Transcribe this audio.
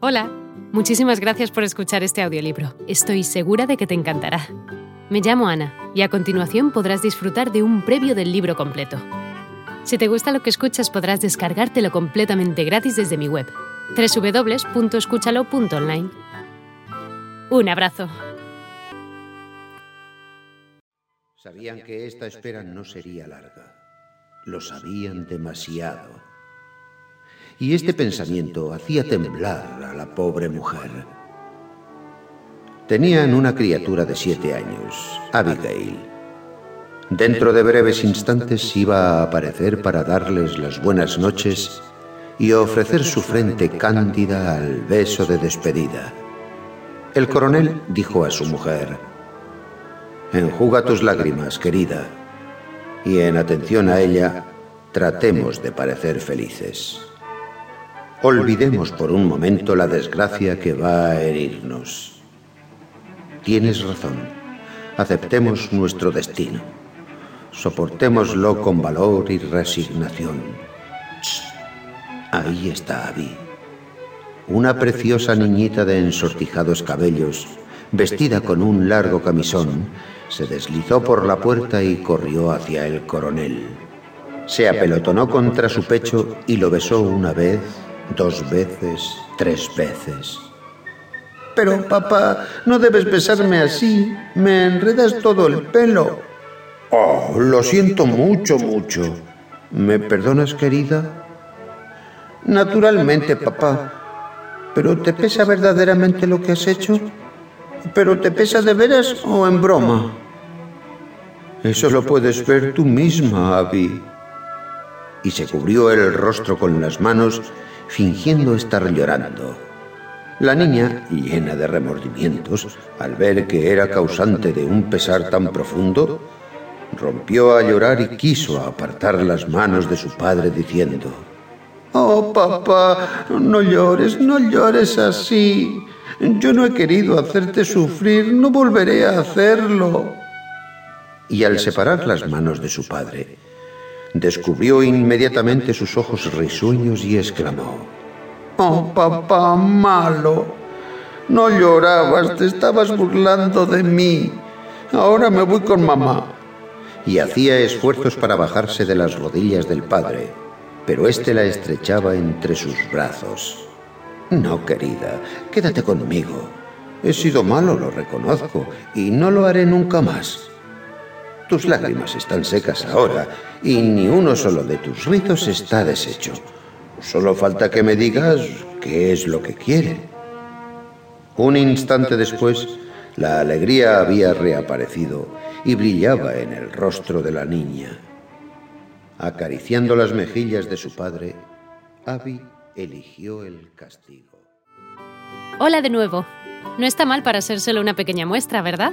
Hola, muchísimas gracias por escuchar este audiolibro. Estoy segura de que te encantará. Me llamo Ana y a continuación podrás disfrutar de un previo del libro completo. Si te gusta lo que escuchas podrás descargártelo completamente gratis desde mi web, www.escúchalo.online. Un abrazo. Sabían que esta espera no sería larga. Lo sabían demasiado y este pensamiento hacía temblar a la pobre mujer. Tenían una criatura de siete años, Abigail. Dentro de breves instantes iba a aparecer para darles las buenas noches y ofrecer su frente cándida al beso de despedida. El coronel dijo a su mujer, Enjuga tus lágrimas, querida, y en atención a ella, tratemos de parecer felices. Olvidemos por un momento la desgracia que va a herirnos. Tienes razón. Aceptemos nuestro destino. Soportémoslo con valor y resignación. Ahí está Abby. Una preciosa niñita de ensortijados cabellos, vestida con un largo camisón, se deslizó por la puerta y corrió hacia el coronel. Se apelotonó contra su pecho y lo besó una vez, dos veces, tres veces. Pero papá, no debes besarme así. Me enredas todo el pelo. Oh, lo siento mucho, mucho. ¿Me perdonas, querida? Naturalmente, papá. ¿Pero te pesa verdaderamente lo que has hecho? ¿Pero te pesa de veras o en broma? Eso lo puedes ver tú misma, Abby. Y se cubrió el rostro con las manos fingiendo estar llorando. La niña, llena de remordimientos, al ver que era causante de un pesar tan profundo, rompió a llorar y quiso apartar las manos de su padre diciendo, Oh, papá, no llores, no llores así. Yo no he querido hacerte sufrir, no volveré a hacerlo. Y al separar las manos de su padre, descubrió inmediatamente sus ojos risueños y exclamó, Oh, papá malo, no llorabas, te estabas burlando de mí. Ahora me voy con mamá. Y hacía esfuerzos para bajarse de las rodillas del padre, pero éste la estrechaba entre sus brazos. No, querida, quédate conmigo. He sido malo, lo reconozco, y no lo haré nunca más. Tus lágrimas están secas ahora y ni uno solo de tus rizos está deshecho. Solo falta que me digas qué es lo que quiere. Un instante después, la alegría había reaparecido y brillaba en el rostro de la niña. Acariciando las mejillas de su padre, Abby eligió el castigo. Hola de nuevo. No está mal para ser solo una pequeña muestra, ¿verdad?